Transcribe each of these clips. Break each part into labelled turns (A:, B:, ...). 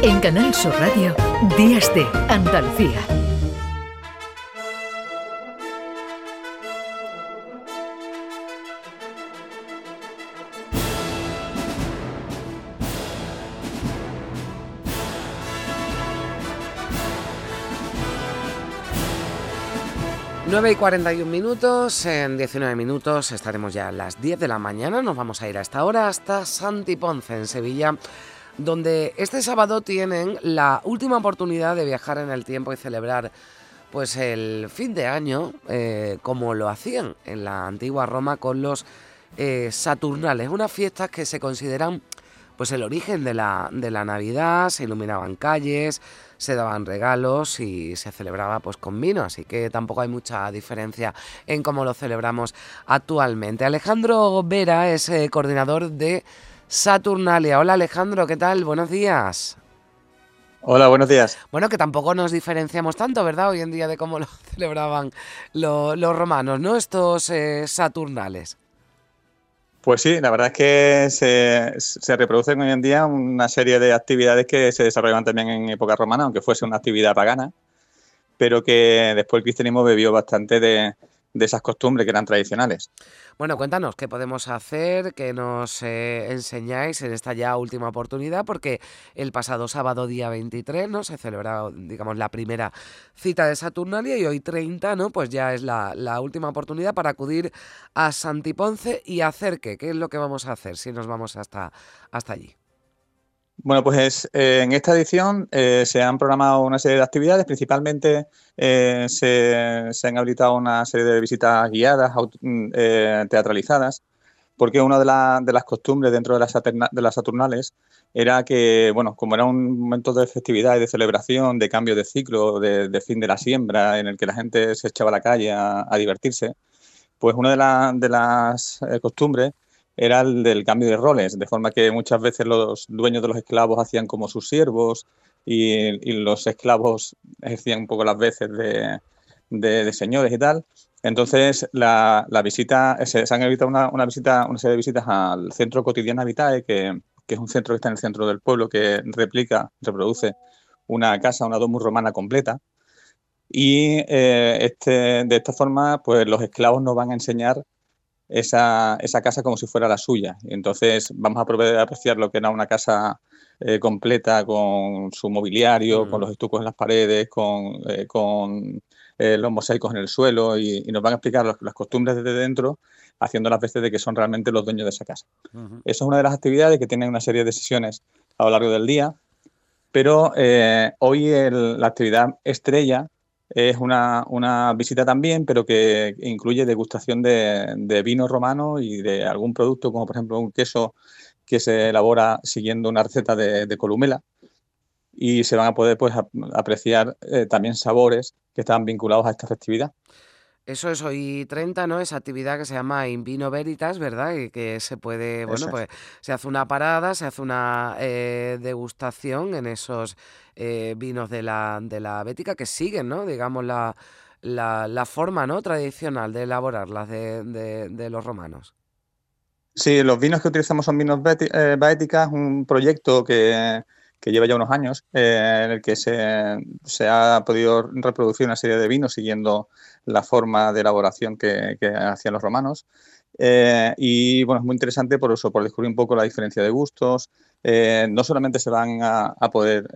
A: En Canal Sur Radio, Días de Andalucía.
B: Nueve y 41 minutos, en 19 minutos estaremos ya a las 10 de la mañana, nos vamos a ir a esta hora hasta Santi Ponce, en Sevilla, donde este sábado tienen la última oportunidad de viajar en el tiempo y celebrar pues el fin de año eh, como lo hacían en la antigua Roma con los eh, Saturnales, unas fiestas que se consideran pues el origen de la, de la Navidad, se iluminaban calles, se daban regalos y se celebraba pues con vino, así que tampoco hay mucha diferencia en cómo lo celebramos actualmente. Alejandro Vera es eh, coordinador de Saturnalia. Hola Alejandro, ¿qué tal? Buenos días.
C: Hola, buenos días.
B: Bueno, que tampoco nos diferenciamos tanto, ¿verdad? Hoy en día de cómo lo celebraban los romanos, ¿no? Estos eh, Saturnales.
C: Pues sí, la verdad es que se, reproducen hoy en día una serie de actividades que se desarrollaban también en época romana, aunque fuese una actividad pagana, pero que después el cristianismo bebió bastante de, de esas costumbres que eran tradicionales.
B: Bueno, cuéntanos qué podemos hacer, qué nos eh, enseñáis en esta ya última oportunidad, porque el pasado sábado día 23 ¿no? se celebró, digamos, la primera cita de Saturnalia y hoy 30, ¿no? Pues ya es la, la última oportunidad para acudir a Santiponce y hacer qué, qué es lo que vamos a hacer si nos vamos hasta, hasta allí.
C: Bueno, pues eh, en esta edición eh, se han programado una serie de actividades, principalmente eh, se, han habilitado una serie de visitas guiadas, mm, teatralizadas, porque una de, las costumbres dentro de las, de las Saturnales era que, bueno, como era un momento de festividad y de celebración, de cambio de ciclo, de, fin de la siembra, en el que la gente se echaba a la calle a, divertirse, pues una de, de las costumbres era el del cambio de roles, de forma que muchas veces los dueños de los esclavos hacían como sus siervos y, los esclavos ejercían un poco las veces de, señores y tal. Entonces, la, visita, se, han evitado una, visita, una serie de visitas al Centro Cotidiana Vitae, que, es un centro que está en el centro del pueblo, que replica, reproduce una casa, una domus romana completa. Y eh, este, de esta forma, pues los esclavos nos van a enseñar esa, esa, casa como si fuera la suya. Entonces vamos a poder apreciar lo que era una casa eh, completa con su mobiliario, con mm. los estucos en las paredes, con, eh, con eh, los mosaicos en el suelo y, nos van a explicar las costumbres desde dentro, haciendo las veces de que son realmente los dueños de esa casa. Eso es una de las actividades que tienen una serie de sesiones a lo largo del día, pero hoy la actividad estrella es una, una, visita también, pero que incluye degustación de, vino romano y de algún producto, como por ejemplo un queso que se elabora siguiendo una receta de, columela. Y se van a poder pues, apreciar eh, también sabores que están vinculados a esta festividad.
B: Eso es hoy 30, ¿no? Esa actividad que se llama In Vino Veritas, ¿verdad? Y que se puede, bueno, pues se hace una parada, se hace una eh, degustación en esos eh, vinos de la, de la bética que siguen, ¿no? Digamos, la, la, forma ¿no? tradicional de elaborarlas de, de, los romanos.
C: Sí, los vinos que utilizamos son vinos eh, béticas, un proyecto que que lleva ya unos años, eh, en el que se, se, ha podido reproducir una serie de vinos siguiendo la forma de elaboración que, hacían los romanos. Eh, y bueno, es muy interesante por eso, por descubrir un poco la diferencia de gustos. Eh, no solamente se van a, poder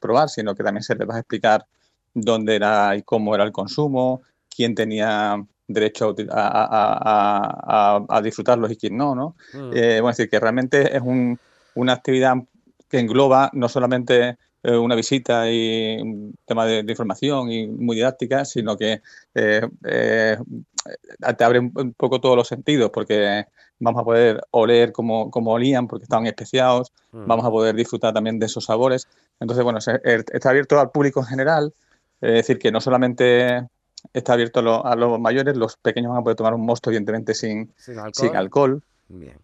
C: probar, sino que también se les va a explicar dónde era y cómo era el consumo, quién tenía derecho a, a, disfrutarlos y quién no, ¿no? Mm. bueno, es decir, que realmente es un, una actividad que engloba no solamente eh, una visita y un tema de, información y muy didáctica, sino que eh, eh, te abre un, poco todos los sentidos, porque vamos a poder oler como, como olían, porque estaban especiados, mm. vamos a poder disfrutar también de esos sabores. Entonces, bueno, está abierto al público en general, es decir, que no solamente está abierto a, los mayores, los pequeños van a poder tomar un mosto, evidentemente, sin, Sin alcohol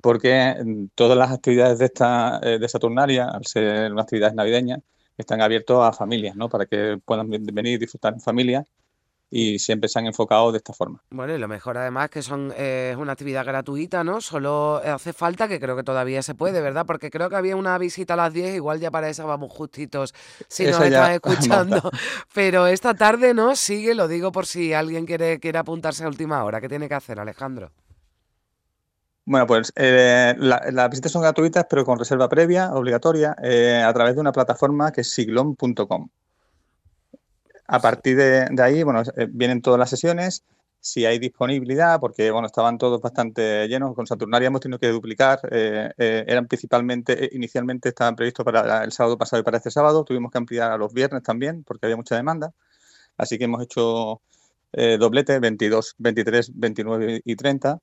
C: porque todas las actividades de esta eh, de Saturnalia, al ser unas actividades navideñas, están abiertas a familias, ¿no? Para que puedan venir y disfrutar en familia y siempre se han enfocado de esta forma.
B: Bueno, y lo mejor además que son eh, es una actividad gratuita, ¿no? Solo hace falta que creo que todavía se puede, ¿verdad? Porque creo que había una visita a las 10, igual ya para esa vamos justitos si nos estás escuchando. Pero esta tarde, ¿no? Sigue, lo digo por si alguien quiere, quiere apuntarse a última hora. ¿Qué tiene que hacer, Alejandro?
C: Bueno, pues eh, las visitas son gratuitas, pero con reserva previa, obligatoria, eh, a través de una plataforma que es siglon.com. A partir de, ahí, bueno, eh, vienen todas las sesiones, si hay disponibilidad, porque bueno, estaban todos bastante llenos. Con Saturnaria hemos tenido que duplicar. Eran principalmente, inicialmente estaban previstos para el sábado pasado y para este sábado. Tuvimos que ampliar a los viernes también, porque había mucha demanda. Así que hemos hecho doblete, 22, 23, 29 y 30.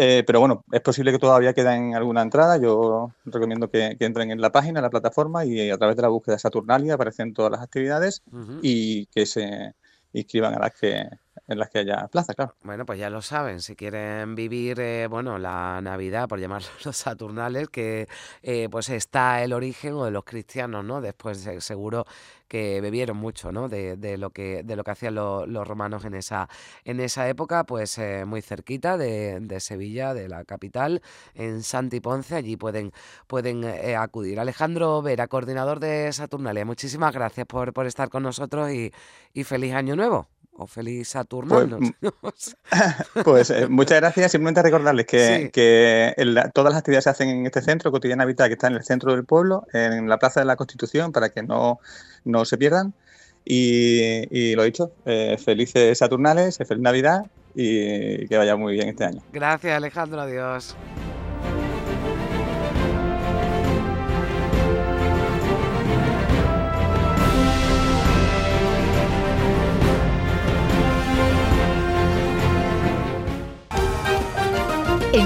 C: Eh, pero bueno, es posible que todavía queden alguna entrada. Yo recomiendo que, entren en la página, en la plataforma y a través de la búsqueda Saturnalia aparecen todas las actividades y que se inscriban a las que en las que haya plaza, claro.
B: Bueno, pues ya lo saben, si quieren vivir, eh, bueno, la Navidad, por llamarlo los Saturnales, que eh, pues está el origen o de los cristianos, ¿no? Después seguro que bebieron mucho, ¿no? De, lo que de lo que hacían los romanos en esa en esa época, pues eh, muy cerquita de, Sevilla, de la capital, en Santi Ponce, allí pueden pueden acudir. Alejandro Vera, coordinador de Saturnalia, muchísimas gracias por, por estar con nosotros y, y feliz año nuevo o feliz Saturno.
C: Pues, pues eh, muchas gracias. Simplemente recordarles que, todas las actividades se hacen en este centro, Cotidiana Habitat, que está en el centro del pueblo, en la Plaza de la Constitución, para que no, no se pierdan. Y, lo dicho, eh, felices Saturnales, feliz Navidad y que vaya muy bien este año.
B: Gracias, Alejandro. Adiós.